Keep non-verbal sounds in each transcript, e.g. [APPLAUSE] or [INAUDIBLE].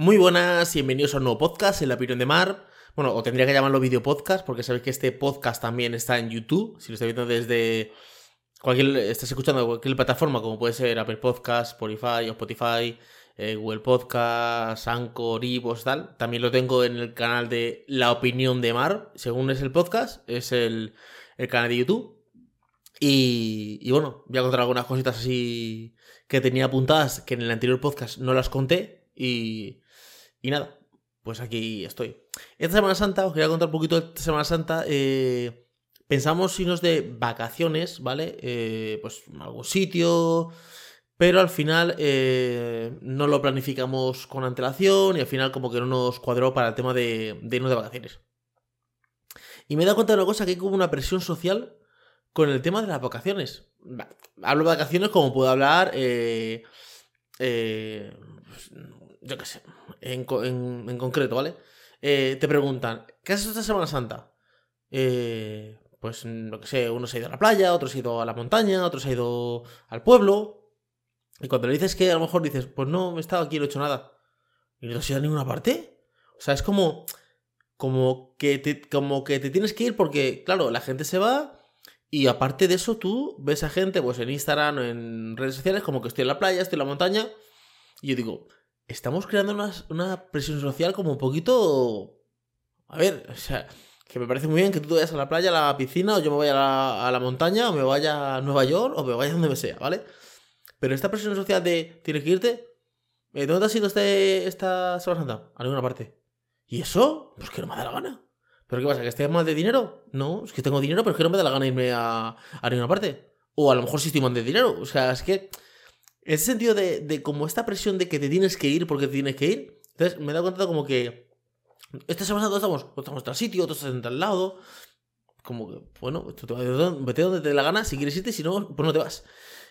Muy buenas, bienvenidos a un nuevo podcast en la opinión de Mar. Bueno, o tendría que llamarlo video podcast, porque sabéis que este podcast también está en YouTube. Si lo estáis viendo desde cualquier, estás escuchando cualquier plataforma, como puede ser Apple Podcast, Spotify o Spotify, eh, Google Podcast, Anchor, Ivos, tal. También lo tengo en el canal de La Opinión de Mar. Según es el podcast, es el, canal de YouTube. Y, y, bueno, voy a contar algunas cositas así que tenía apuntadas que en el anterior podcast no las conté. Y, y nada, pues aquí estoy. Esta Semana Santa, os quería contar un poquito de esta Semana Santa. Eh, pensamos irnos de vacaciones, ¿vale? Eh, pues a algún sitio. Pero al final eh, no lo planificamos con antelación y al final como que no nos cuadró para el tema de, de irnos de vacaciones. Y me he dado cuenta de una cosa, que hay como una presión social con el tema de las vacaciones. Hablo de vacaciones como puedo hablar, eh, eh, yo qué sé, en, concreto, ¿vale? Eh, te preguntan, ¿qué hecho esta Semana Santa? Eh, pues, lo que sé, uno se ha ido a la playa, otro se ha ido a la montaña, otro se ha ido al pueblo. Y cuando le dices que a lo mejor dices, pues no, he estado aquí no he hecho nada. Y no has ido a ninguna parte. O sea, es como, como, que te, como que te tienes que ir porque, claro, la gente se va y aparte de eso tú ves a gente, pues en Instagram o en redes sociales, como que estoy en la playa, estoy en la montaña. Y yo digo, estamos creando una, presión social como un poquito... A ver, o sea, que me parece muy bien que tú te vayas a la playa, a la piscina, o yo me vaya a la, montaña, o me vaya a Nueva York, o me vaya a donde me sea, ¿vale? Pero esta presión social de tienes que irte, eh, ¿dónde has ido este, esta Semana Santa? A ninguna parte. ¿Y eso? Pues que no me da la gana. ¿Pero qué pasa? ¿Que estés mal de dinero? No, es que tengo dinero, pero es que no me da la gana irme a, a ninguna parte. O a lo mejor sí estoy mal de dinero. O sea, es que en ese sentido de, de como esta presión de que te tienes que ir porque te tienes que ir, entonces me he dado cuenta como que esta semana todos estamos, estamos en tal sitio, otros están en tal lado. Como que, bueno, vete donde te dé la gana, si quieres irte, si no, pues no te vas.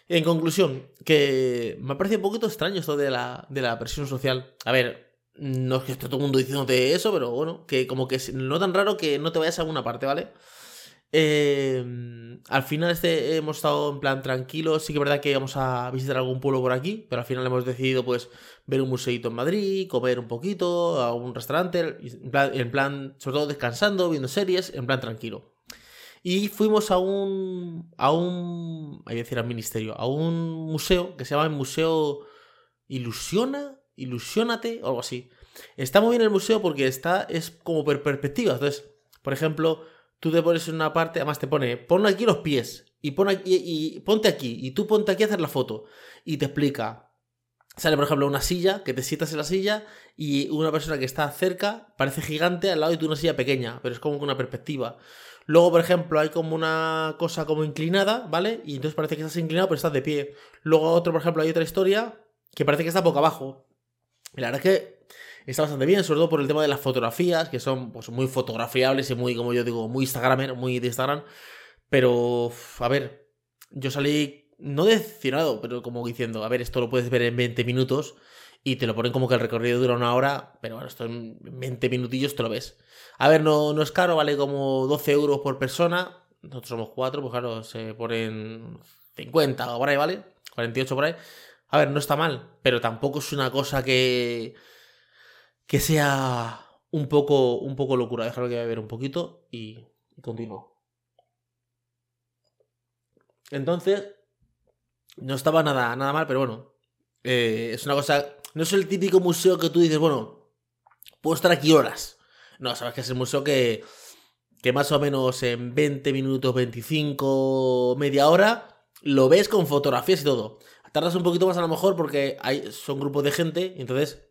En conclusión, que me parece un poquito extraño esto de la, de la presión social. A ver, no es que esté todo el mundo diciéndote eso, pero bueno, que como que no tan raro que no te vayas a alguna parte, ¿vale? Eh, al final este hemos estado en plan tranquilo. Sí que es verdad que íbamos a visitar algún pueblo por aquí, pero al final hemos decidido pues ver un museito en Madrid, comer un poquito, a un restaurante, en plan, sobre todo descansando, viendo series, en plan tranquilo. Y fuimos a un, a un, hay que decir al ministerio, a un museo que se llama el Museo Ilusiona, Ilusionate o algo así. Está muy bien el museo porque está, es como per perspectiva. Entonces, por ejemplo, tú te pones en una parte, además te pone, pon aquí los pies y, pon aquí, y ponte aquí y tú ponte aquí a hacer la foto y te explica. Sale, por ejemplo, una silla, que te sientas en la silla y una persona que está cerca parece gigante al lado y tú una silla pequeña, pero es como una perspectiva. Luego, por ejemplo, hay como una cosa como inclinada, ¿vale? Y entonces parece que estás inclinado, pero estás de pie. Luego, otro, por ejemplo, hay otra historia que parece que está boca abajo. Y la verdad es que está bastante bien, sobre todo por el tema de las fotografías, que son pues, muy fotografiables y muy, como yo digo, muy Instagramer, muy de Instagram. Pero, a ver, yo salí no decepcionado, pero como diciendo, a ver, esto lo puedes ver en 20 minutos y te lo ponen como que el recorrido dura una hora, pero bueno, esto en 20 minutillos te lo ves. A ver, no, no es caro, vale como 12 euros por persona. Nosotros somos 4, pues claro, se ponen 50 o por ahí, ¿vale? 48 por ahí. A ver, no está mal, pero tampoco es una cosa que que sea un poco, un poco locura. Déjalo que ver un poquito y, continúo. Entonces, no estaba nada, nada mal, pero bueno. Eh, es una cosa. No es el típico museo que tú dices, bueno, puedo estar aquí horas. No, sabes que es el museo que, que más o menos en 20 minutos, 25, media hora, lo ves con fotografías y todo. Tardas un poquito más a lo mejor porque hay, son grupos de gente, y entonces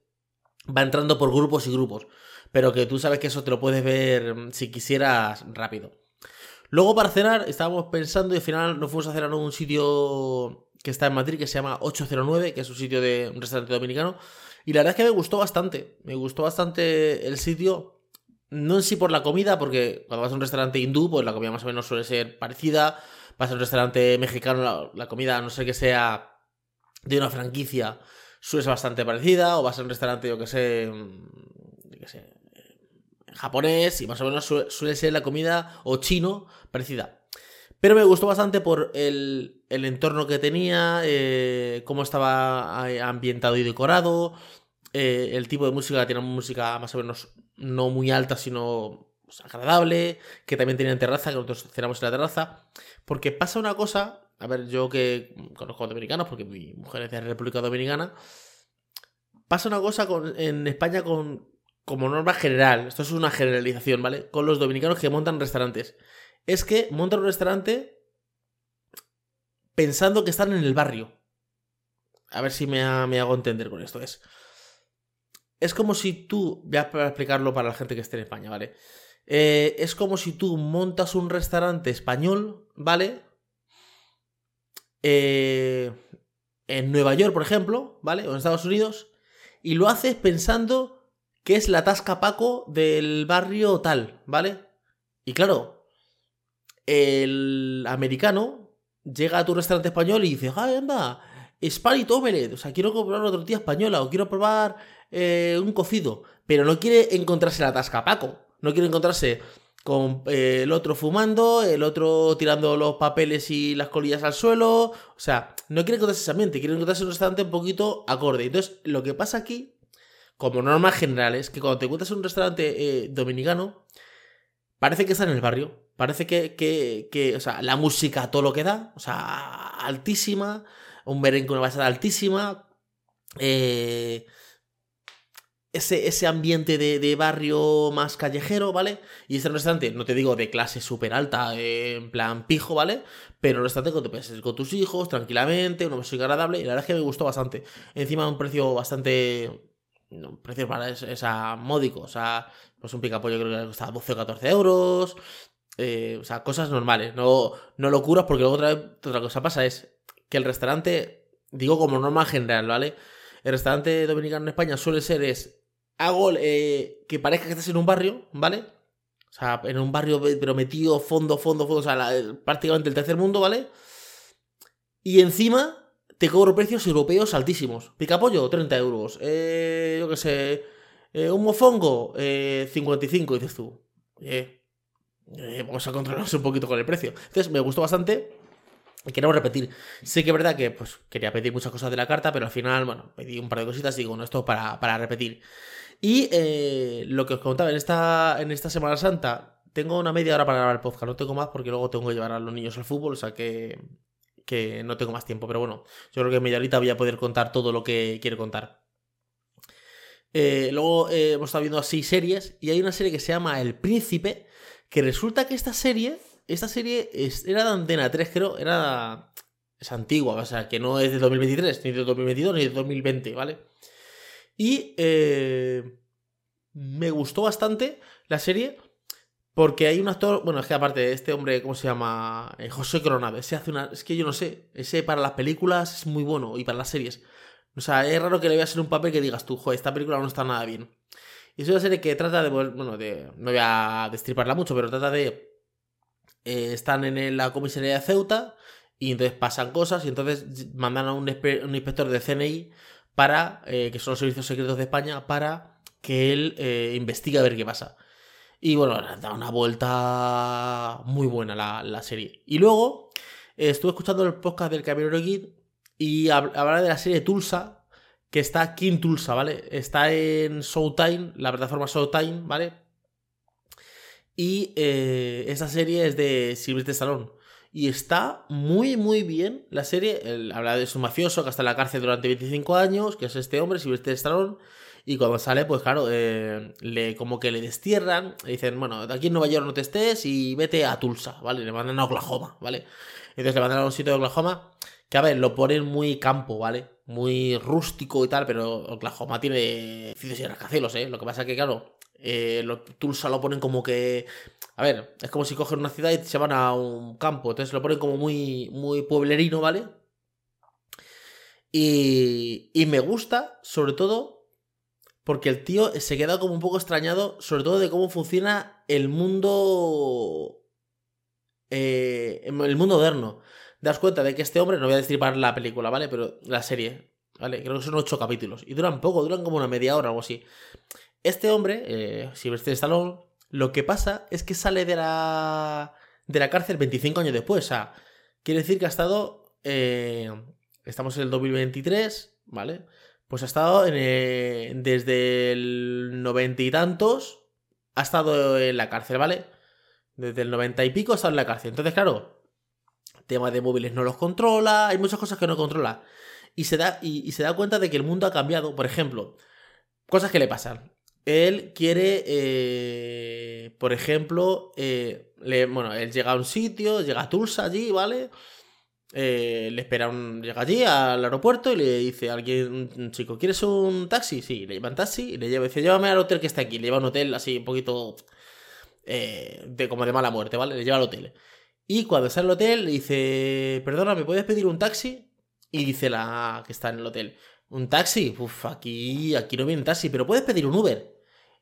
va entrando por grupos y grupos. Pero que tú sabes que eso te lo puedes ver mm, si quisieras rápido. Luego para cenar estábamos pensando y al final nos fuimos a cenar en un sitio que está en Madrid que se llama 809, que es un sitio de un restaurante dominicano. Y la verdad es que me gustó bastante. Me gustó bastante el sitio. No en sí por la comida, porque cuando vas a un restaurante hindú, pues la comida más o menos suele ser parecida. Vas a un restaurante mexicano, la, comida, no sé que sea de una franquicia, ser bastante parecida, o vas a un restaurante, yo que sé, yo japonés, y más o menos suele, ser la comida, o chino, parecida. Pero me gustó bastante por el, el entorno que tenía, eh, cómo estaba ambientado y decorado, eh, el tipo de música tiene música más o menos no muy alta, sino pues, agradable, que también tenían terraza, que nosotros cenamos en la terraza, porque pasa una cosa, a ver, yo que conozco dominicanos, porque mi mujer es de República Dominicana, pasa una cosa en España con, como norma general, esto es una generalización, ¿vale? Con los dominicanos que montan restaurantes. Es que montan un restaurante pensando que están en el barrio. A ver si me, hago entender con esto. Es, es como si tú, voy a explicarlo para la gente que esté en España, ¿vale? Eh, es como si tú montas un restaurante español, ¿vale? Eh, en Nueva York, por ejemplo, ¿vale? O en Estados Unidos, y lo haces pensando que es la tasca Paco del barrio tal, ¿vale? Y claro, el americano llega a tu restaurante español y dice, ¡ay, anda! Spanish Omelette, o sea, quiero comprar una tortilla española o quiero probar eh, un cocido, pero no quiere encontrarse la tasca Paco, no quiere encontrarse con eh, el otro fumando, el otro tirando los papeles y las colillas al suelo, o sea, no quiere encontrarse ese ambiente, quiere encontrarse un restaurante un poquito acorde. Entonces, lo que pasa aquí, como norma general, es que cuando te encuentras en un restaurante eh, dominicano, parece que está en el barrio, parece que, que, que, o sea, la música todo lo que da, o sea, altísima, un merengue, una basada altísima, eh ese, ambiente de, barrio más callejero, ¿vale? Y este restaurante, no te digo de clase súper alta, eh, en plan pijo, ¿vale? Pero un restaurante que te puedes con tus hijos, tranquilamente, una música agradable, y la verdad es que me gustó bastante. Encima un precio bastante... Un precio para esa módico, o sea, pues un picapollo creo que costaba 12 o 14 euros, eh, o sea, cosas normales, no, no locuras, porque luego otra, otra cosa pasa es que el restaurante, digo como norma general, ¿vale? El restaurante dominicano en España suele ser es hago eh, que parezca que estás en un barrio, ¿vale? O sea, en un barrio pero metido fondo, fondo, fondo, o sea, prácticamente el tercer mundo, ¿vale? Y encima te cobro precios europeos altísimos. Picapollo, 30 euros. Eh, yo qué sé. Eh, un mofongo, 55, dices tú. vamos a controlarnos un poquito con el precio. Entonces, me gustó bastante. Y queremos repetir. Sé que es verdad que pues, quería pedir muchas cosas de la carta, pero al final, bueno, pedí un par de cositas y digo, no, esto para, para repetir. Y eh, lo que os contaba, en esta, en esta Semana Santa tengo una media hora para grabar el podcast, no tengo más porque luego tengo que llevar a los niños al fútbol, o sea que, que no tengo más tiempo, pero bueno, yo creo que en media horita voy a poder contar todo lo que quiero contar. Eh, luego eh, hemos estado viendo así series y hay una serie que se llama El Príncipe, que resulta que esta serie, esta serie era de Antena 3, creo, era... Es antigua, o sea, que no es de 2023, ni de 2022, ni de 2020, ¿vale? Y eh, me gustó bastante la serie porque hay un actor, bueno, es que aparte este hombre, ¿cómo se llama? Eh, José Coronado, ese hace una, es que yo no sé, ese para las películas es muy bueno y para las series. O sea, es raro que le veas en un papel que digas tú, joder, esta película no está nada bien. Y es una serie que trata de, bueno, de, no voy a destriparla mucho, pero trata de, eh, están en la comisaría de Ceuta y entonces pasan cosas y entonces mandan a un, un inspector de CNI para, eh, que son los servicios secretos de España, para que él eh, investigue a ver qué pasa. Y bueno, da una vuelta muy buena la, serie. Y luego eh, estuve escuchando el podcast del Camionero Guide y hablar de la serie Tulsa, que está en Tulsa, ¿vale? Está en Showtime, la plataforma Showtime, ¿vale? Y esa serie es de Silvestre Stallone. Y está muy, muy bien la serie. habla de su mafioso que está en la cárcel durante 25 años, que es este hombre, Silvestre Stallone. Y cuando sale, pues claro, eh, le, como que le destierran. Le dicen, bueno, aquí en Nueva York no te estés y vete a Tulsa, ¿vale? Le mandan a Oklahoma, ¿vale? Entonces le mandan a un sitio de Oklahoma que, a ver, lo ponen muy campo, ¿vale? Muy rústico y tal, pero Oklahoma tiene edificios y rascacielos, ¿eh? Lo que pasa es que, claro, eh, Tulsa lo ponen como que a ver, es como si cogen una ciudad y se van a un campo. Entonces lo ponen como muy, muy pueblerino, ¿vale? Y, y me gusta, sobre todo, porque el tío se queda como un poco extrañado, sobre todo de cómo funciona el mundo. Eh, el mundo moderno. Das cuenta de que este hombre, no voy a destripar la película, ¿vale? Pero la serie, ¿vale? Creo que son ocho capítulos. Y duran poco, duran como una media hora o algo así. Este hombre, eh, Sylvester Stallone, lo que pasa es que sale de la, de la cárcel 25 años después. O sea, quiere decir que ha estado... Eh, estamos en el 2023, ¿vale? Pues ha estado en, eh, desde el noventa y tantos, ha estado en la cárcel, ¿vale? Desde el noventa y pico ha estado en la cárcel. Entonces, claro, tema de móviles no los controla, hay muchas cosas que no controla. Y se da, y, se da cuenta de que el mundo ha cambiado. Por ejemplo, cosas que le pasan. Él quiere, eh, por ejemplo, eh, bueno, él llega a un sitio, llega a Tulsa allí, ¿vale? Eh, le espera un. Llega allí al aeropuerto y le dice a alguien, un chico, ¿quieres un taxi? Sí, le lleva un taxi y le lleva, dice, llévame al hotel que está aquí. Le lleva a un hotel así un poquito. de como de mala muerte, ¿vale? Le lleva al hotel. Y cuando está en el hotel, le dice, perdona, ¿me puedes pedir un taxi? Y dice la que está en el hotel, ¿un taxi? Uf, aquí, aquí no viene un taxi, pero puedes pedir un Uber.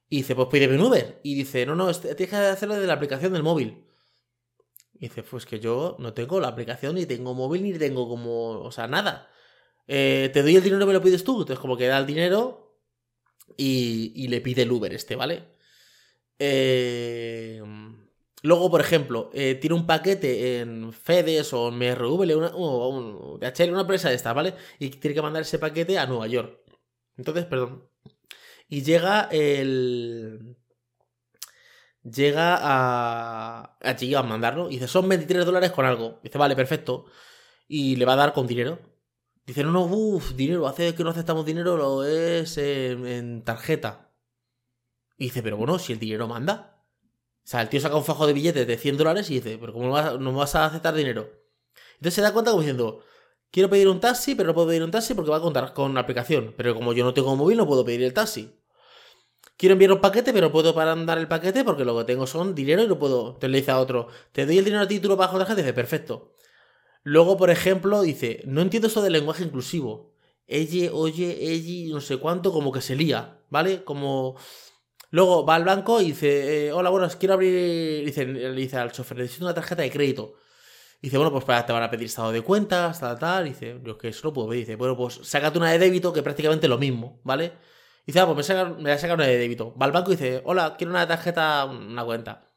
Y dice, pues pídeme un Uber. Y dice, no, no, este, tienes que hacerlo desde la aplicación del móvil. Y dice, pues que yo no tengo la aplicación, ni tengo móvil, ni tengo como, o sea, nada. Eh, te doy el dinero, me lo pides tú. Entonces, como que da el dinero y, le pide el Uber este, ¿vale? Eh Luego, por ejemplo, eh, tiene un paquete en FedEx o en MRV una, o un, DHL, una empresa de estas, ¿vale? Y tiene que mandar ese paquete a Nueva York. Entonces, perdón. Y llega el. Llega a. Allí a mandarlo. Y dice, son 23 dólares con algo. Dice, vale, perfecto. Y le va a dar con dinero. Dice, no, no, uff, dinero. Hace que no aceptamos dinero, lo es en tarjeta. Y dice, pero bueno, si el dinero manda. O sea, el tío saca un fajo de billetes de 100 dólares y dice, pero ¿cómo no vas a aceptar dinero? Entonces se da cuenta como diciendo, quiero pedir un taxi, pero no puedo pedir un taxi porque va a contar con la aplicación. Pero como yo no tengo móvil, no puedo pedir el taxi. Quiero enviar un paquete, pero puedo para andar el paquete porque lo que tengo son dinero y no puedo. Entonces le dice a otro, te doy el dinero a ti y tú lo dice, perfecto. Luego, por ejemplo, dice, no entiendo esto del lenguaje inclusivo. Ella, oye, ella, no sé cuánto, como que se lía, ¿vale? Como Luego va al banco y dice, eh, hola, buenas, quiero abrir, dice, dice al chofer, necesito una tarjeta de crédito. Dice, bueno, pues para, te van a pedir estado de cuentas, tal, tal. dice, yo es que eso no puedo pedir. Dice, bueno, pues sácate una de débito, que prácticamente lo mismo, ¿vale? dice, ah, pues me, voy a sacar una de débito. Va al banco y dice, hola, quiero una tarjeta, una cuenta.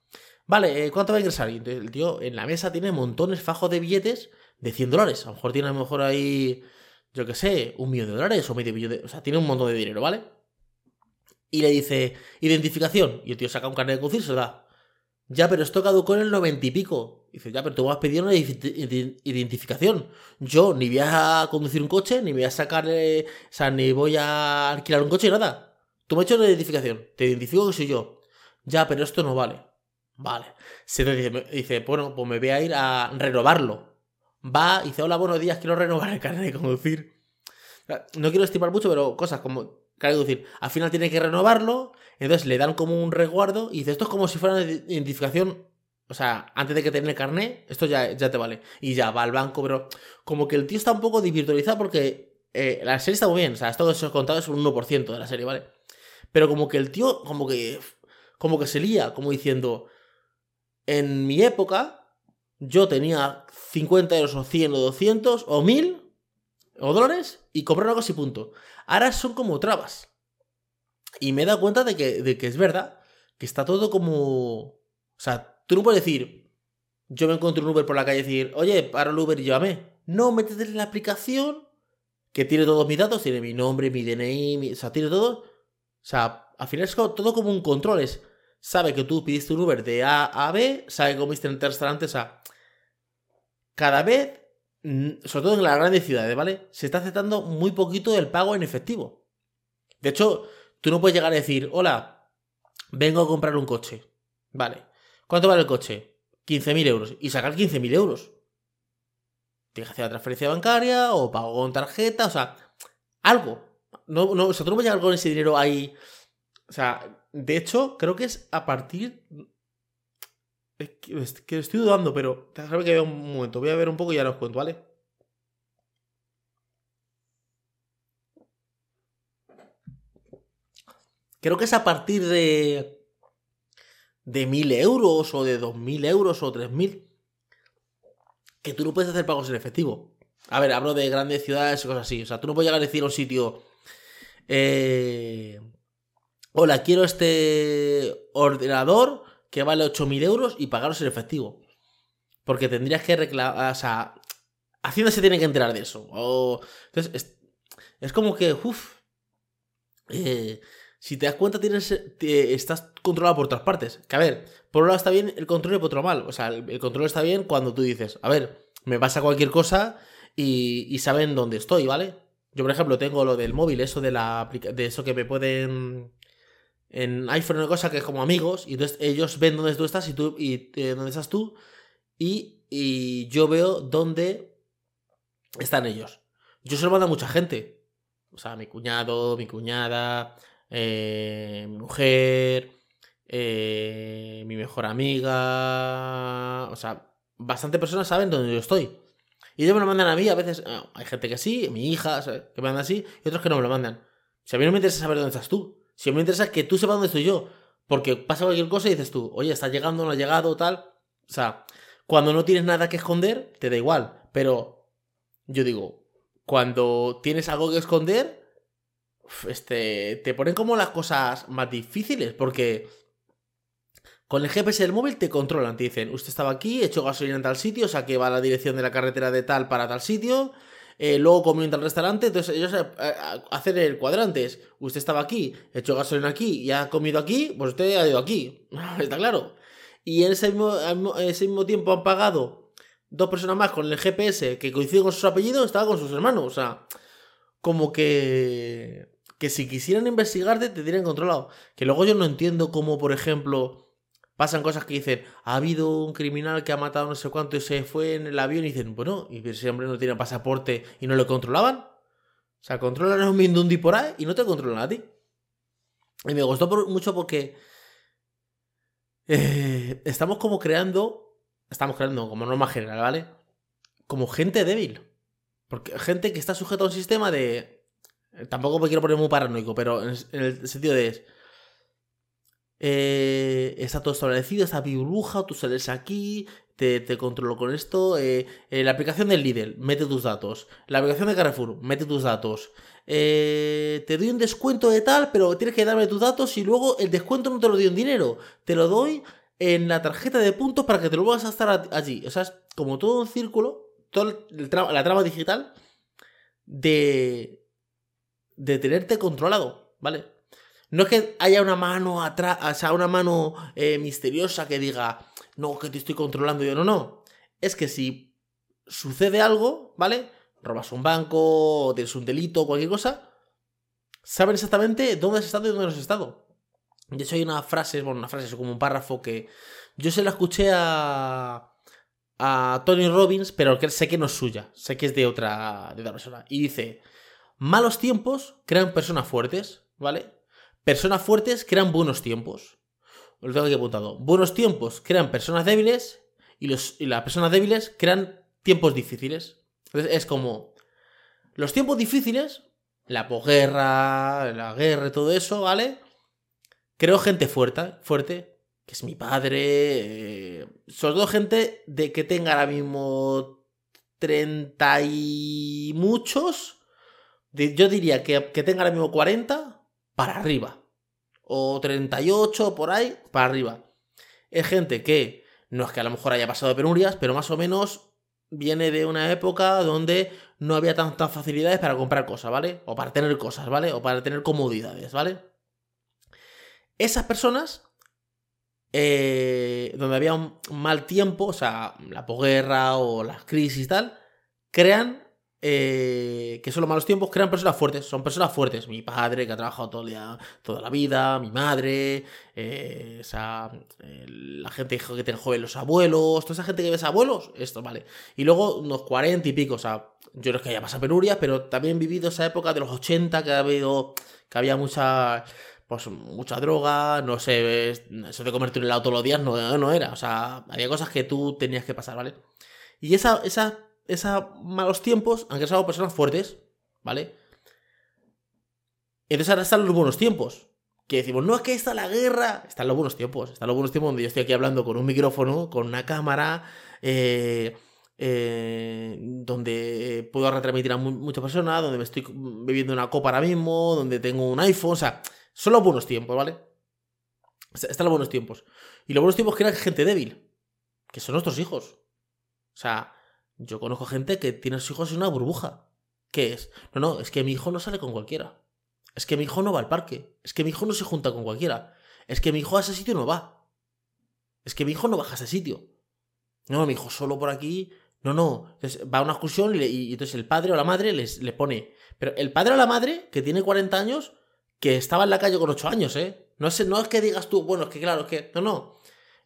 Vale, eh, ¿cuánto va a ingresar? Y entonces el tío en la mesa tiene montones, fajos de billetes de 100 dólares. A lo mejor tiene a lo mejor ahí, yo qué sé, un millón de dólares o medio millón de... O sea, tiene un montón de dinero, ¿vale? y le dice, identificación. Y el tío saca un carnet de conducir se lo da. Ya, pero esto caducó en el noventa y pico. Dice, ya, pero tú me has pedido una identificación. Yo ni voy a conducir un coche, ni voy a sacarle, o sea, ni voy a alquilar un coche, nada. Tú me has hecho una identificación. Te identifico que soy yo. Ya, pero esto no vale. Vale. Se dice, dice, bueno, pues me voy a ir a renovarlo. Va dice, hola, buenos días, quiero renovar el carnet de conducir. No quiero estimar mucho, pero cosas como Claro, decir, al final tiene que renovarlo, entonces le dan como un resguardo y dice, esto es como si fuera una identificación, o sea, antes de que tenga el carnet, esto ya, ya te vale. Y ya va al banco, pero como que el tío está un poco desvirtualizado porque eh, la serie está muy bien, o sea, esto que os he contado es un 1% de la serie, ¿vale? Pero como que el tío, como que, como que se lía, como diciendo, en mi época, yo tenía 50 euros o 100 o 200 o 1000 o dólares y comprar algo así, punto. Ahora son como trabas. Y me he dado cuenta de que, de que es verdad, que está todo como... O sea, tú no puedes decir, yo me encuentro un Uber por la calle y decir, oye, para el Uber y llévame. No, métete en la aplicación que tiene todos mis datos, tiene mi nombre, mi DNI, o sea, tiene todo. O sea, al final es todo como un control. Es, sabe que tú pidiste un Uber de A a B, sabe que comiste en el restaurante, o sea, cada vez sobre todo en las grandes ciudades, ¿vale? Se está aceptando muy poquito el pago en efectivo. De hecho, tú no puedes llegar a decir, hola, vengo a comprar un coche. Vale. ¿Cuánto vale el coche? 15.000 euros. Y sacar 15.000 euros. Tienes que hacer la transferencia bancaria o pago con tarjeta, o sea, algo. No, no, o sea, tú no puedes llegar con ese dinero ahí. O sea, de hecho, creo que es a partir es que, estoy dudando, pero déjame que vea un momento. Voy a ver un poco y ya os cuento, ¿vale? Creo que es a partir de. De mil euros o de dos mil euros o tres mil. Que tú no puedes hacer pagos en efectivo. A ver, hablo de grandes ciudades y cosas así. O sea, tú no puedes llegar a decir a un sitio. Eh, Hola, quiero este ordenador que vale 8.000 euros y pagaros en efectivo. Porque tendrías que reclamar, o sea, Hacienda se tiene que enterar de eso. O, entonces, es, como que, uff, eh, si te das cuenta, tienes, estás controlado por otras partes. Que a ver, por un lado está bien el control y por otro mal. O sea, el, control está bien cuando tú dices, a ver, me pasa cualquier cosa y, y saben dónde estoy, ¿vale? Yo, por ejemplo, tengo lo del móvil, eso de la de eso que me pueden en iPhone una cosa que es como amigos, y entonces ellos ven dónde tú estás y tú y eh, dónde estás tú, y, y, yo veo dónde están ellos. Yo se lo mando a mucha gente. O sea, mi cuñado, mi cuñada, eh, mi mujer, eh, mi mejor amiga. O sea, bastante personas saben dónde yo estoy. Y ellos me lo mandan a mí, a veces ah, hay gente que sí, mi hija, que me manda así, y otros que no me lo mandan. Si a mí no me interesa saber dónde estás tú. Si me interesa que tú sepas dónde estoy yo. Porque pasa cualquier cosa y dices tú, oye, está llegando, no ha llegado, tal. O sea, cuando no tienes nada que esconder, te da igual. Pero yo digo, cuando tienes algo que esconder, este, te ponen como las cosas más difíciles. Porque con el GPS del móvil te controlan. Te dicen, usted estaba aquí, hecho gasolina en tal sitio, o sea que va a la dirección de la carretera de tal para tal sitio. Eh, luego comió en tal restaurante, entonces ellos eh, eh, hacen el cuadrante. Es, usted estaba aquí, hecho gasolina aquí y ha comido aquí, pues usted ha ido aquí. [LAUGHS] Está claro. Y en ese mismo, ese mismo tiempo han pagado dos personas más con el GPS que coinciden con sus apellidos, estaba con sus hermanos. O sea, como que. Que si quisieran investigarte, te tienen controlado. Que luego yo no entiendo cómo, por ejemplo pasan cosas que dicen, ha habido un criminal que ha matado no sé cuánto y se fue en el avión y dicen, bueno, y ese hombre no tiene pasaporte y no lo controlaban. O sea, controlan a un Mindundi por ahí y no te controlan a ti. Y me gustó mucho porque eh, estamos como creando, estamos creando como norma general, ¿vale? Como gente débil. Porque gente que está sujeta a un sistema de... Tampoco me quiero poner muy paranoico, pero en el sentido de eh, está todo establecido, esta burbuja, tú sales aquí, te, te controlo con esto. Eh, eh, la aplicación del Lidl, mete tus datos. La aplicación de Carrefour, mete tus datos. te doy un descuento de tal, pero tienes que darme tus datos y luego el descuento no te lo doy en dinero, te lo doy en la tarjeta de puntos para que te lo vuelvas a estar allí. O sea, es como todo un círculo, toda la trama digital de, de tenerte controlado, ¿vale? No es que haya una mano atrás, o sea, una mano eh, misteriosa que diga, no, que te estoy controlando yo. No, no. Es que si sucede algo, ¿vale? Robas un banco, o tienes un delito, cualquier cosa, saben exactamente dónde has estado y dónde no has estado. De hecho, hay una frase, bueno, una frase, es como un párrafo que yo se la escuché a, a Tony Robbins, pero sé que no es suya, sé que es de otra, de otra persona. Y dice, malos tiempos crean personas fuertes, ¿vale? Personas fuertes crean buenos tiempos. Lo tengo aquí apuntado. Buenos tiempos crean personas débiles y, los, y las personas débiles crean tiempos difíciles. Entonces es como los tiempos difíciles, la posguerra, la guerra y todo eso, ¿vale? Creo gente fuerte, fuerte, que es mi padre, eh, sobre gente de que tenga ahora mismo 30 y muchos, yo diría que, que tenga ahora mismo 40 para arriba. O 38 por ahí, para arriba. Es gente que no es que a lo mejor haya pasado de penurias, pero más o menos viene de una época donde no había tantas facilidades para comprar cosas, ¿vale? O para tener cosas, ¿vale? O para tener comodidades, ¿vale? Esas personas, eh, donde había un mal tiempo, o sea, la posguerra o las crisis y tal, crean eh, que son los malos tiempos, crean personas fuertes, son personas fuertes. Mi padre, que ha trabajado todo día, toda la vida, mi madre, eh, la gente que tiene joven, los abuelos, toda esa gente que ves abuelos, esto, vale. Y luego unos 40 y pico, o sea, yo no es que haya pasado penurias, pero también he vivido esa época de los 80 que ha habido, que había mucha pues mucha droga, no sé, eso de comerte un helado todos los días no, no era, o sea, había cosas que tú tenías que pasar, ¿vale? Y esa, esa esos malos tiempos han creado personas fuertes, ¿vale? Entonces ahora están los buenos tiempos. Que decimos, no es que está la guerra. Están los buenos tiempos. Están los buenos tiempos donde yo estoy aquí hablando con un micrófono, con una cámara, eh, eh, donde puedo retransmitir a muchas personas, donde me estoy bebiendo una copa ahora mismo, donde tengo un iPhone. O sea, son los buenos tiempos, ¿vale? Están los buenos tiempos. Y los buenos tiempos crean gente débil, que son nuestros hijos. O sea, yo conozco gente que tiene a sus hijos en una burbuja. ¿Qué es? No, no, es que mi hijo no sale con cualquiera. Es que mi hijo no va al parque. Es que mi hijo no se junta con cualquiera. Es que mi hijo a ese sitio no va. Es que mi hijo no baja a ese sitio. No, mi hijo solo por aquí. No, no. Entonces va a una excursión y, entonces el padre o la madre les, le pone. Pero el padre o la madre, que tiene 40 años, que estaba en la calle con 8 años, ¿eh? No es, no es que digas tú, bueno, es que claro, es que. No, no.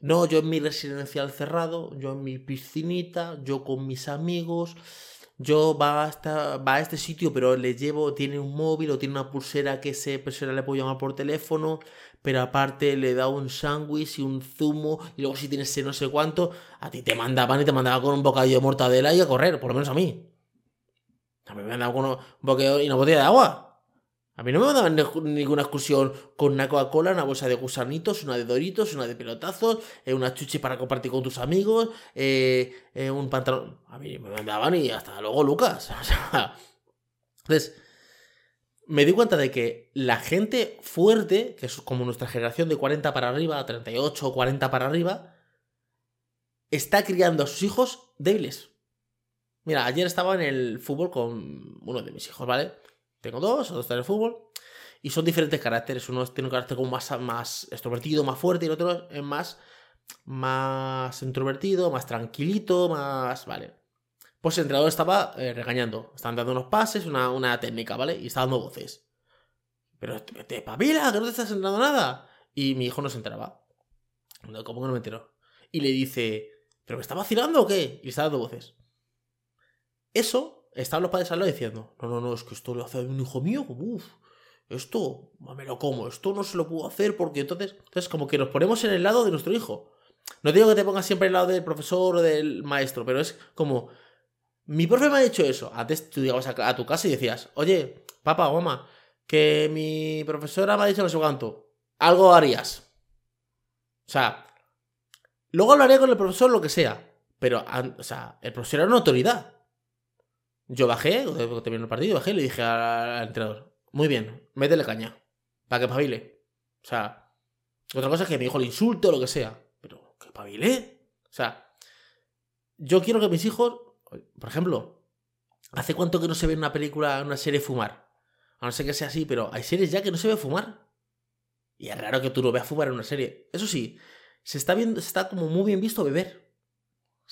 No, yo en mi residencial cerrado, yo en mi piscinita, yo con mis amigos yo va a, va a este sitio, pero le llevo, tiene un móvil o tiene una pulsera que ese persona le puedo llamar por teléfono, pero aparte le da un sándwich y un zumo, y luego si tienes no sé cuánto, a ti te mandaban y te mandaban con un bocadillo de mortadela y a correr, por lo menos a mí. A mí me mandaban con un bocadillo y una botella de agua. A mí no me mandaban ninguna excursión con una Coca-Cola, una bolsa de gusanitos, una de doritos, una de pelotazos, eh, una chuchi para compartir con tus amigos, eh, eh, un pantalón. A mí me mandaban y hasta luego, Lucas. [LAUGHS] Entonces, me di cuenta de que la gente fuerte, que es como nuestra generación de 40 para arriba, 38 o 40 para arriba, está criando a sus hijos débiles. Mira, ayer estaba en el fútbol con uno de mis hijos, ¿vale? Tengo dos, dos están en el fútbol. Y son diferentes caracteres. Uno tiene un carácter como más, más extrovertido, más fuerte, y el otro es más, más introvertido, más tranquilito, más. Vale. Pues el entrenador estaba eh, regañando. Estaban dando unos pases, una, técnica, ¿vale? Y estaba dando voces. Pero te, papila, que no te estás entrando nada. Y mi hijo no se enteraba. ¿Cómo que no me enteró? Y le dice, ¿pero me está vacilando o qué? Y le está dando voces. Eso estaban los padres al lado diciendo, no, no, no, es que esto lo hace un hijo mío, uff, esto me lo como, esto no se lo puedo hacer porque entonces, entonces como que nos ponemos en el lado de nuestro hijo. No digo que te pongas siempre el lado del profesor o del maestro, pero es como, mi profe me ha dicho eso. Antes tú llegabas a, tu casa y decías, oye, papá o mamá, que mi profesora me ha dicho no sé cuánto, algo harías. O sea, luego hablaré con el profesor lo que sea, pero, o sea, el profesor era una autoridad. Yo bajé, terminó el partido, bajé y le dije al, entrenador, muy bien, métele caña, para que pavile. O sea, otra cosa es que me dijo el insulto o lo que sea, pero que pavile. O sea, yo quiero que mis hijos, por ejemplo, ¿hace cuánto que no se ve una película, una serie fumar? A no ser que sea así, pero hay series ya que no se ve fumar. Y es raro que tú lo veas fumar en una serie. Eso sí, se está viendo, se está como muy bien visto beber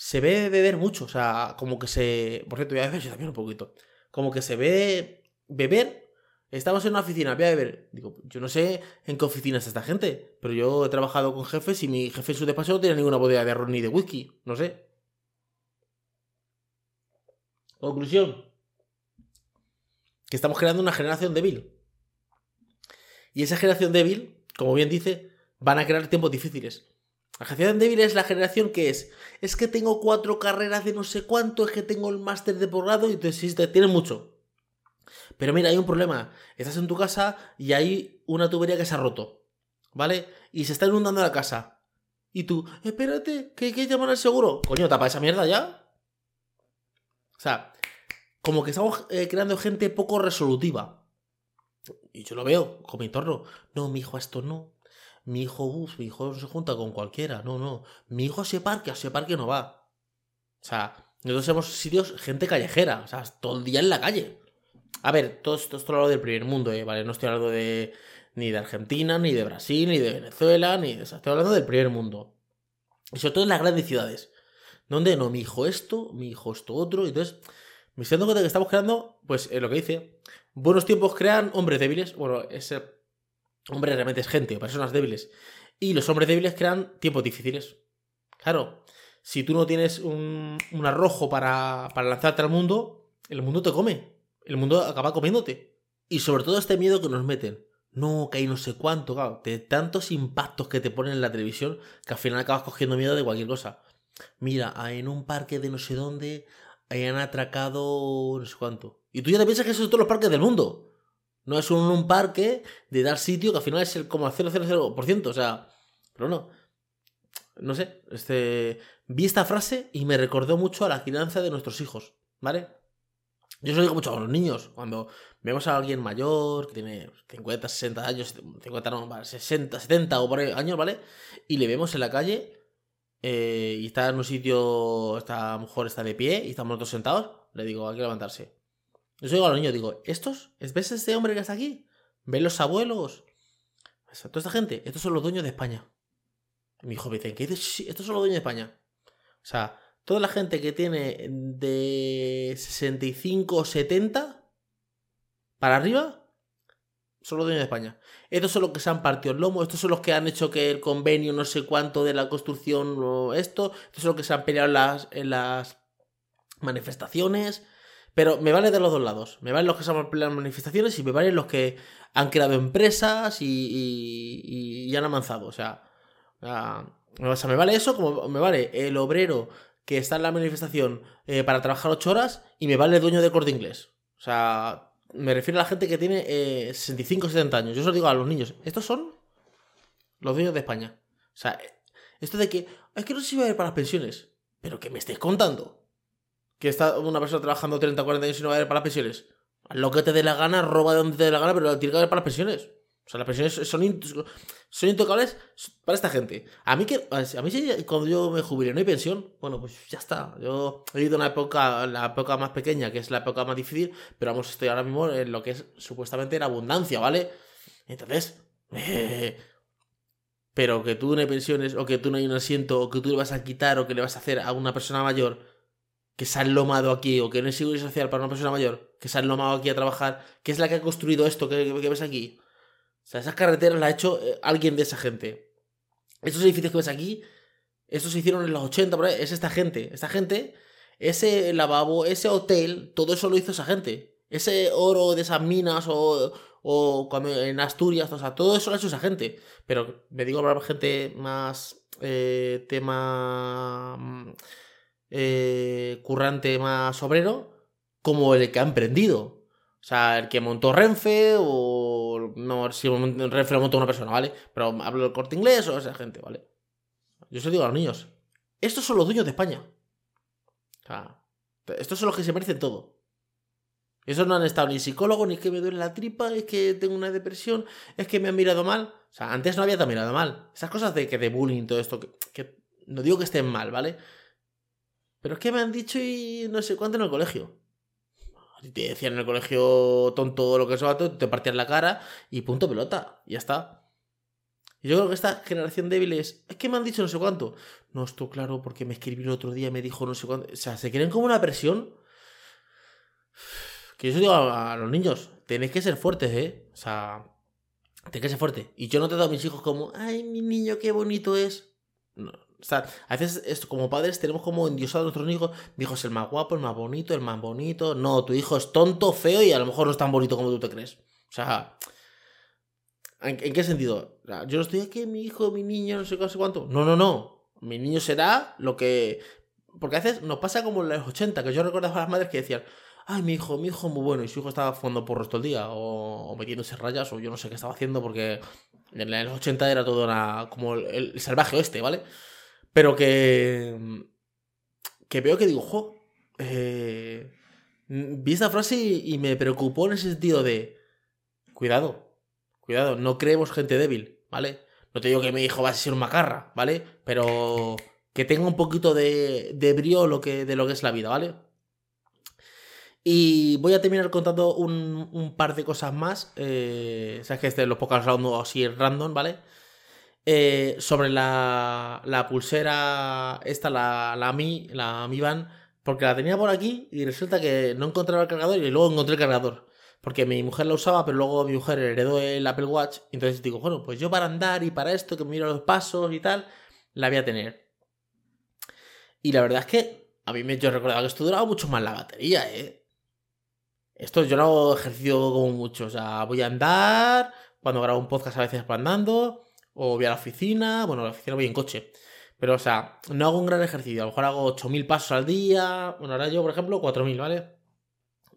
se ve beber mucho, o sea, como que se... Por cierto, voy a yo también un poquito. Como que se ve beber. Estamos en una oficina, voy a beber. Digo, yo no sé en qué oficina está esta gente, pero yo he trabajado con jefes y mi jefe en su despacho no tiene ninguna botella de arroz ni de whisky, no sé. Conclusión. Que estamos creando una generación débil. Y esa generación débil, como bien dice, van a crear tiempos difíciles. La generación débil es la generación que es, es que tengo cuatro carreras de no sé cuánto, es que tengo el máster de posgrado y entonces tienes mucho. Pero mira, hay un problema. Estás en tu casa y hay una tubería que se ha roto. ¿Vale? Y se está inundando la casa. Y tú, espérate, que hay que llamar al seguro. Coño, tapa esa mierda ya. O sea, como que estamos eh, creando gente poco resolutiva. Y yo lo veo con mi entorno. No, mi hijo, esto no mi hijo, uff, mi hijo no se junta con cualquiera. No, no. Mi hijo a ese parque, a ese parque no va. O sea, nosotros somos sitios, gente callejera. O sea, todo el día en la calle. A ver, todo esto, esto lo del primer mundo, ¿eh? ¿vale? No estoy hablando de ni de Argentina, ni de Brasil, ni de Venezuela, ni de... estoy hablando del primer mundo. Y sobre todo en las grandes ciudades. Donde no, mi hijo esto, mi hijo esto otro. Entonces, me estoy dando cuenta que estamos creando, pues, lo que dice. Buenos tiempos crean hombres débiles. Bueno, ese Hombre realmente es gente, personas débiles. Y los hombres débiles crean tiempos difíciles. Claro, si tú no tienes un, arrojo para, para lanzarte al mundo, el mundo te come. El mundo acaba comiéndote. Y sobre todo este miedo que nos meten. No, que hay no sé cuánto, claro, de tantos impactos que te ponen en la televisión que al final acabas cogiendo miedo de cualquier cosa. Mira, en un parque de no sé dónde hayan atracado no sé cuánto. Y tú ya te piensas que eso es todos los parques del mundo. No es un, parque de dar sitio que al final es el como 0,00%. O sea, pero no. No sé. Este, vi esta frase y me recordó mucho a la crianza de nuestros hijos. ¿Vale? Yo se lo digo mucho a los niños. Cuando vemos a alguien mayor que tiene 50, 60 años, 50, no, 60, 70 o por ahí años, ¿vale? Y le vemos en la calle eh, y está en un sitio, esta mujer está de pie y estamos todos sentados, le digo, hay que levantarse. Yo digo a los niños, digo, ¿estos? ¿Ves este hombre que está aquí? ven los abuelos. toda esta gente, estos son los dueños de España. mi hijo me dice, ¿qué dices? Sí, estos son los dueños de España. O sea, toda la gente que tiene de 65 o 70 para arriba son los dueños de España. Estos son los que se han partido el lomo, estos son los que han hecho que el convenio no sé cuánto de la construcción o esto, estos son los que se han peleado en las manifestaciones. Pero me vale de los dos lados. Me valen los que se han en manifestaciones y me valen los que han creado empresas y, y, han avanzado. O sea, o sea, me vale eso como me vale el obrero que está en la manifestación eh, para trabajar ocho horas y me vale el dueño de corte inglés. O sea, me refiero a la gente que tiene eh, 65 o 70 años. Yo os digo a los niños, estos son los dueños de España. O sea, esto de que, es que no si va a ir para las pensiones, pero que me estés contando. Que está una persona trabajando 30 o 40 años y no va a ir para las pensiones. lo que te dé la gana, roba de donde te dé la gana, pero tiene que ir para las pensiones. O sea, las pensiones son, son intocables para esta gente. A mí que a mí cuando yo me jubile no hay pensión, bueno, pues ya está. Yo he ido a una época, la época más pequeña, que es la época más difícil, pero vamos, estoy ahora mismo en lo que es supuestamente la abundancia, ¿vale? Entonces, eh, pero que tú no hay pensiones, o que tú no hay un asiento, o que tú le vas a quitar, o que le vas a hacer a una persona mayor que se ha lomado aquí, o que no hay seguridad social para una persona mayor, que se ha lomado aquí a trabajar, que es la que ha construido esto que ves aquí o sea, esas carreteras las ha hecho eh, alguien de esa gente. Estos edificios que ves aquí, estos se hicieron en los 80, por es esta gente. Esta gente, ese lavabo, ese hotel, todo eso lo hizo esa gente. Ese oro de esas minas o, o en Asturias, o sea, todo eso lo ha hecho esa gente. Pero me digo para gente más eh, tema mm, eh, currante, más obrero, como el que ha emprendido. O sea, el que montó Renfe o... No, si Renfe lo montó una persona, ¿vale? Pero hablo del corte inglés o esa gente, ¿vale? Yo se digo a los niños. Estos son los dueños de España. O sea, estos son los que se merecen todo. Esos no han estado ni psicólogo, ni que me duele la tripa, es que tengo una depresión, es que me han mirado mal. O sea, antes no había tan mirado mal. Esas cosas de que de bullying, todo esto, que no digo que estén mal, ¿vale? Pero es que me han dicho y no sé cuánto en el colegio. Si te decían en el colegio tonto lo que sea, te partían la cara y punto pelota. Y ya está. Y yo creo que esta generación débil es. Es que me han dicho no sé cuánto. No, esto claro, porque me escribió el otro día me dijo no sé cuánto. O sea, se quieren como una presión. Que yo digo a, los niños, tenéis que ser fuertes, ¿eh? O sea, tenéis que ser fuertes. Y yo no dado a mis hijos como, ay, mi niño, qué bonito es. No, o sea, a veces esto, como padres tenemos como endiosado a nuestros hijos. Mi es el más guapo, el más bonito, el más bonito. No, tu hijo es tonto, feo y a lo mejor no es tan bonito como tú te crees. O sea, ¿en, qué sentido? Yo no estoy aquí, mi hijo, mi niño, no sé qué, no sé cuánto. No, no, no. Mi niño será lo que... Porque a veces nos pasa como en los 80, que yo recuerdo a las madres que decían, ay, mi hijo, mi hijo muy bueno, y su hijo estaba fumando porros todo el día, o, metiéndose rayas, o yo no sé qué estaba haciendo, porque en los 80 era todo como el, el salvaje oeste, ¿vale? Pero que. Que veo que digo, jo. Eh, vi esta frase y, me preocupó en ese sentido de. Cuidado. Cuidado, no creemos gente débil, ¿vale? No te digo que mi hijo va a ser un macarra, ¿vale? Pero que tenga un poquito de, de brío lo que, de lo que es la vida, ¿vale? Y voy a terminar contando un, par de cosas más. Eh, Sabes que este los pocos hablando así random, ¿vale? Eh, sobre la, la, pulsera, esta, la, la Mi, la Mi Band, porque la tenía por aquí y resulta que no encontraba el cargador y luego encontré el cargador. Porque mi mujer la usaba, pero luego mi mujer heredó el Apple Watch. Entonces digo, bueno, pues yo para andar y para esto, que miro los pasos y tal, la voy a tener. Y la verdad es que a mí me yo recordaba que esto duraba mucho más la batería, ¿eh? Esto yo no hago ejercicio como mucho. O sea, voy a andar, cuando grabo un podcast a veces andando, o voy a la oficina, bueno, a la oficina voy en coche. Pero, o sea, no hago un gran ejercicio. A lo mejor hago 8.000 pasos al día. Bueno, ahora yo, por ejemplo, 4.000, ¿vale?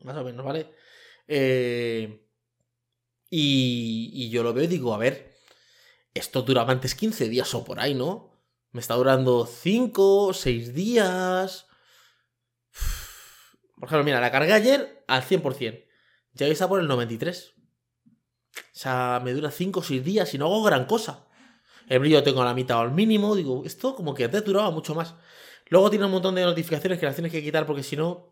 Más o menos, ¿vale? Eh, y, y yo lo veo y digo, a ver, esto duraba antes 15 días o por ahí, ¿no? Me está durando 5, 6 días. Por ejemplo, mira, la cargué ayer al 100%. Ya está por el 93. O sea, me dura 5 o 6 días y no hago gran cosa. El brillo tengo a la mitad o al mínimo. Digo, esto como que antes duraba mucho más. Luego tiene un montón de notificaciones que las tienes que quitar porque si no,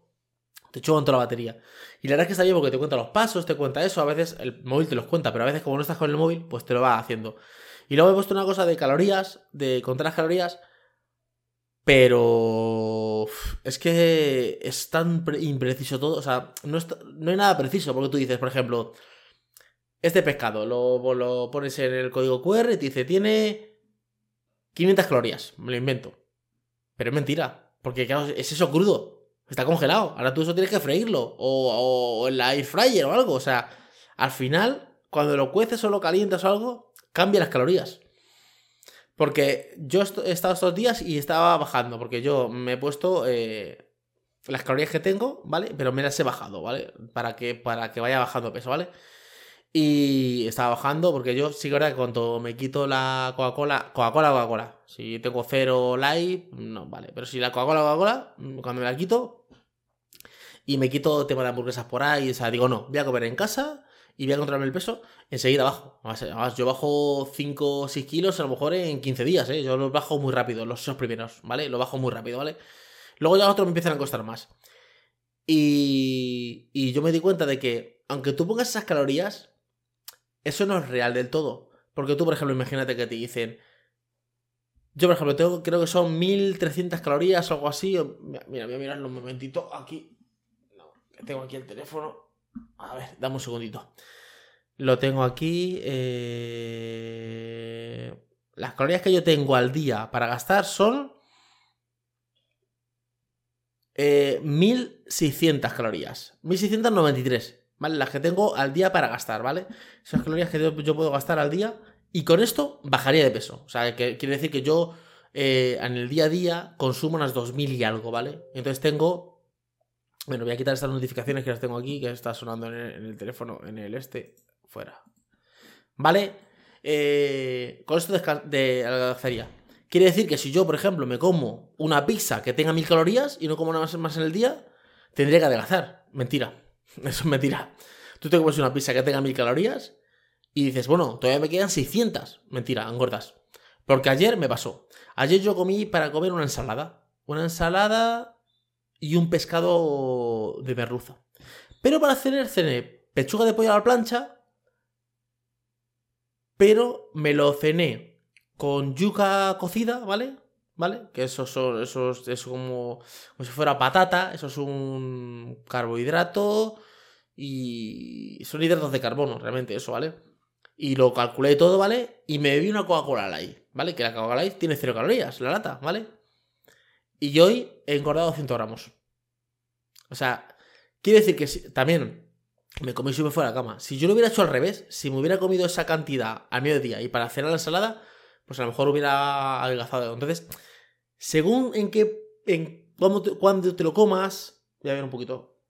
Te chupan toda la batería. Y la verdad es que está bien porque te cuenta los pasos, te cuenta eso. A veces el móvil te los cuenta, pero a veces como no estás con el móvil, pues te lo va haciendo. Y luego he puesto una cosa de calorías, de contar las calorías. Pero es que es tan impreciso todo. O sea, no, no hay nada preciso. Porque tú dices, por ejemplo, este pescado lo, lo pones en el código QR y te dice, tiene 500 calorías. Me lo invento. Pero es mentira. Porque claro, es eso crudo. Está congelado. Ahora tú eso tienes que freírlo. O, o en la air fryer o algo. O sea, al final, cuando lo cueces o lo calientas o algo, cambia las calorías. Porque yo he estado estos días y estaba bajando. Porque yo me he puesto eh, las calorías que tengo, ¿vale? Pero me las he bajado, ¿vale? Para que, para que vaya bajando peso, ¿vale? Y estaba bajando porque yo sí que verdad que cuando me quito la Coca-Cola, Coca-Cola, Coca-Cola. Si tengo cero light, no, vale. Pero si la Coca-Cola, Coca-Cola, cuando me la quito y me quito tema de hamburguesas por ahí, o sea, digo, no, voy a comer en casa y voy a controlarme el peso, enseguida bajo. Además, yo bajo 5 o 6 kilos a lo mejor en 15 días, ¿eh? Yo los bajo muy rápido, los dos primeros, ¿vale? Los bajo muy rápido, ¿vale? Luego ya los otros me empiezan a costar más. Y, y yo me di cuenta de que, aunque tú pongas esas calorías, eso no es real del todo. Porque tú, por ejemplo, imagínate que te dicen. Yo, por ejemplo, tengo, creo que son 1300 calorías o algo así. Mira, voy a mirarlo un momentito. Aquí. No, tengo aquí el teléfono. A ver, dame un segundito. Lo tengo aquí. Eh... Las calorías que yo tengo al día para gastar son. Eh, 1600 calorías. 1693. ¿Vale? Las que tengo al día para gastar, ¿vale? Esas calorías que yo, puedo gastar al día y con esto bajaría de peso. O sea, que quiere decir que yo eh, en el día a día consumo unas 2000 y algo, ¿vale? Entonces tengo... Bueno, voy a quitar estas notificaciones que las tengo aquí, que está sonando en el, teléfono, en el este, fuera. ¿Vale? Eh, con esto de, adelgazaría. Quiere decir que si yo, por ejemplo, me como una pizza que tenga mil calorías y no como nada más en el día, tendría que adelgazar. Mentira. [LAUGHS] Eso es mentira. Tú te comes una pizza que tenga mil calorías y dices, bueno, todavía me quedan 600. Mentira, engordas. Porque ayer me pasó. Ayer yo comí para comer una ensalada. Una ensalada y un pescado de merluza. Pero para cenar cené pechuga de pollo a la plancha. Pero me lo cené con yuca cocida, ¿vale? ¿Vale? Que eso son, eso es, como, como si fuera patata, eso es un carbohidrato y son hidratos de carbono, realmente, eso, ¿vale? Y lo calculé todo, ¿vale? Y me bebí una Coca-Cola Light, ¿vale? Que la Coca-Cola Light tiene cero calorías, la lata, ¿vale? Y yo hoy he engordado 100 gramos. O sea, quiere decir que también me comí si me fuera a la cama. Si yo lo hubiera hecho al revés, si me hubiera comido esa cantidad al mediodía y para cenar la ensalada, pues a lo mejor hubiera adelgazado. Entonces, según en qué. En cuando te, lo comas. Voy a ver un poquito.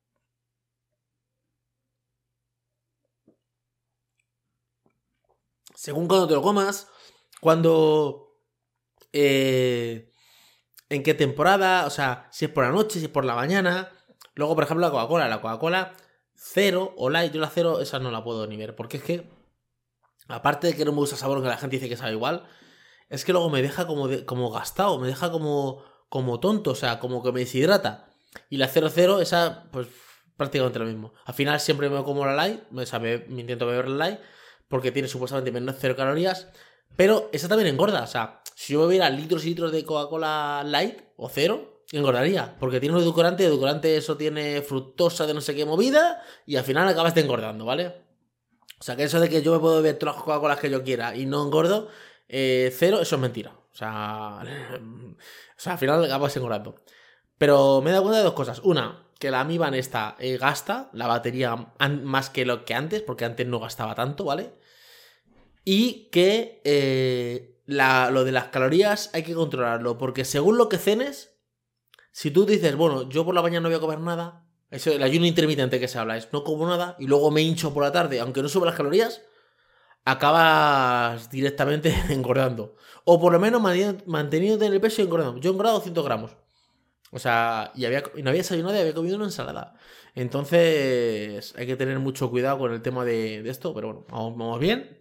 Según cuando te lo comas. Cuando. Eh, en qué temporada. O sea, si es por la noche, si es por la mañana. Luego, por ejemplo, la Coca-Cola. La Coca-Cola cero o light. Yo la cero, esa no la puedo ni ver. Porque es que. Aparte de que no me gusta sabor que la gente dice que sabe igual es que luego me deja como, como gastado, me deja como, como tonto, o sea, como que me deshidrata. Y la 00, esa, pues prácticamente lo mismo. Al final siempre me como la light, o sea, me, intento beber la light, porque tiene supuestamente menos cero calorías, pero esa también engorda, o sea, si yo bebiera litros y litros de Coca-Cola light o cero, engordaría, porque tiene un edulcorante, edulcorante eso tiene fructosa de no sé qué movida, y al final acabas engordando, ¿vale? O sea, que eso de que yo me puedo beber todas las Coca-Colas que yo quiera y no engordo, eh, cero, eso es mentira. O sea, o sea al final acabas engordando. Pero me he dado cuenta de dos cosas. Una, que la Mi esta eh, gasta la batería más que lo que antes, porque antes no gastaba tanto, ¿vale? Y que eh, lo de las calorías hay que controlarlo, porque según lo que cenes, si tú dices, bueno, yo por la mañana no voy a comer nada, eso, el ayuno intermitente que se habla es no como nada y luego me hincho por la tarde, aunque no sube las calorías, acabas directamente [LAUGHS] engordando. O por lo menos manteniéndote en el peso y engordando. Yo he engordado 100 gramos. O sea, y, había, no había desayunado y había comido una ensalada. Entonces, hay que tener mucho cuidado con el tema de, esto, pero bueno, vamos, bien.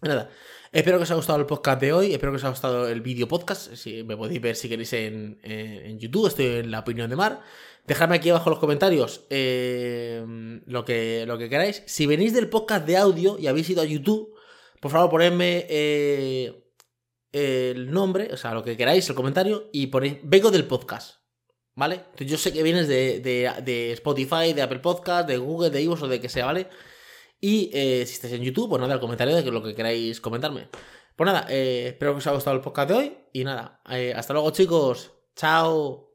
Nada, espero que os haya gustado el podcast de hoy, espero que os haya gustado el vídeo podcast, si me podéis ver si queréis en, en, YouTube, estoy en la opinión de Mar. Dejadme aquí abajo en los comentarios eh, lo, que, lo que queráis. Si venís del podcast de audio y habéis ido a YouTube, por favor ponedme eh, el nombre, o sea, lo que queráis, el comentario, y ponéis, vengo del podcast. ¿Vale? Entonces yo sé que vienes de, de, Spotify, de Apple Podcast, de Google, de iVoox o de que sea, ¿vale? Y eh, si estáis en YouTube, pues nada, el comentario de lo que queráis comentarme. Pues nada, espero que os haya gustado el podcast de hoy. Y nada, hasta luego chicos. Chao.